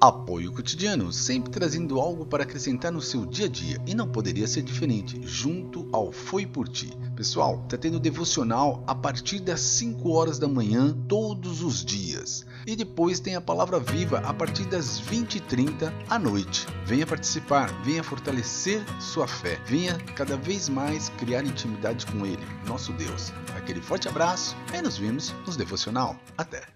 Apoio cotidiano, sempre trazendo algo para acrescentar no seu dia a dia e não poderia ser diferente, junto ao Foi por Ti. Pessoal, está tendo devocional a partir das 5 horas da manhã todos os dias. E depois tem a palavra viva a partir das 20h30 à noite. Venha participar, venha fortalecer sua fé, venha cada vez mais criar intimidade com Ele, nosso Deus. Aquele forte abraço e nos vemos nos devocional. Até!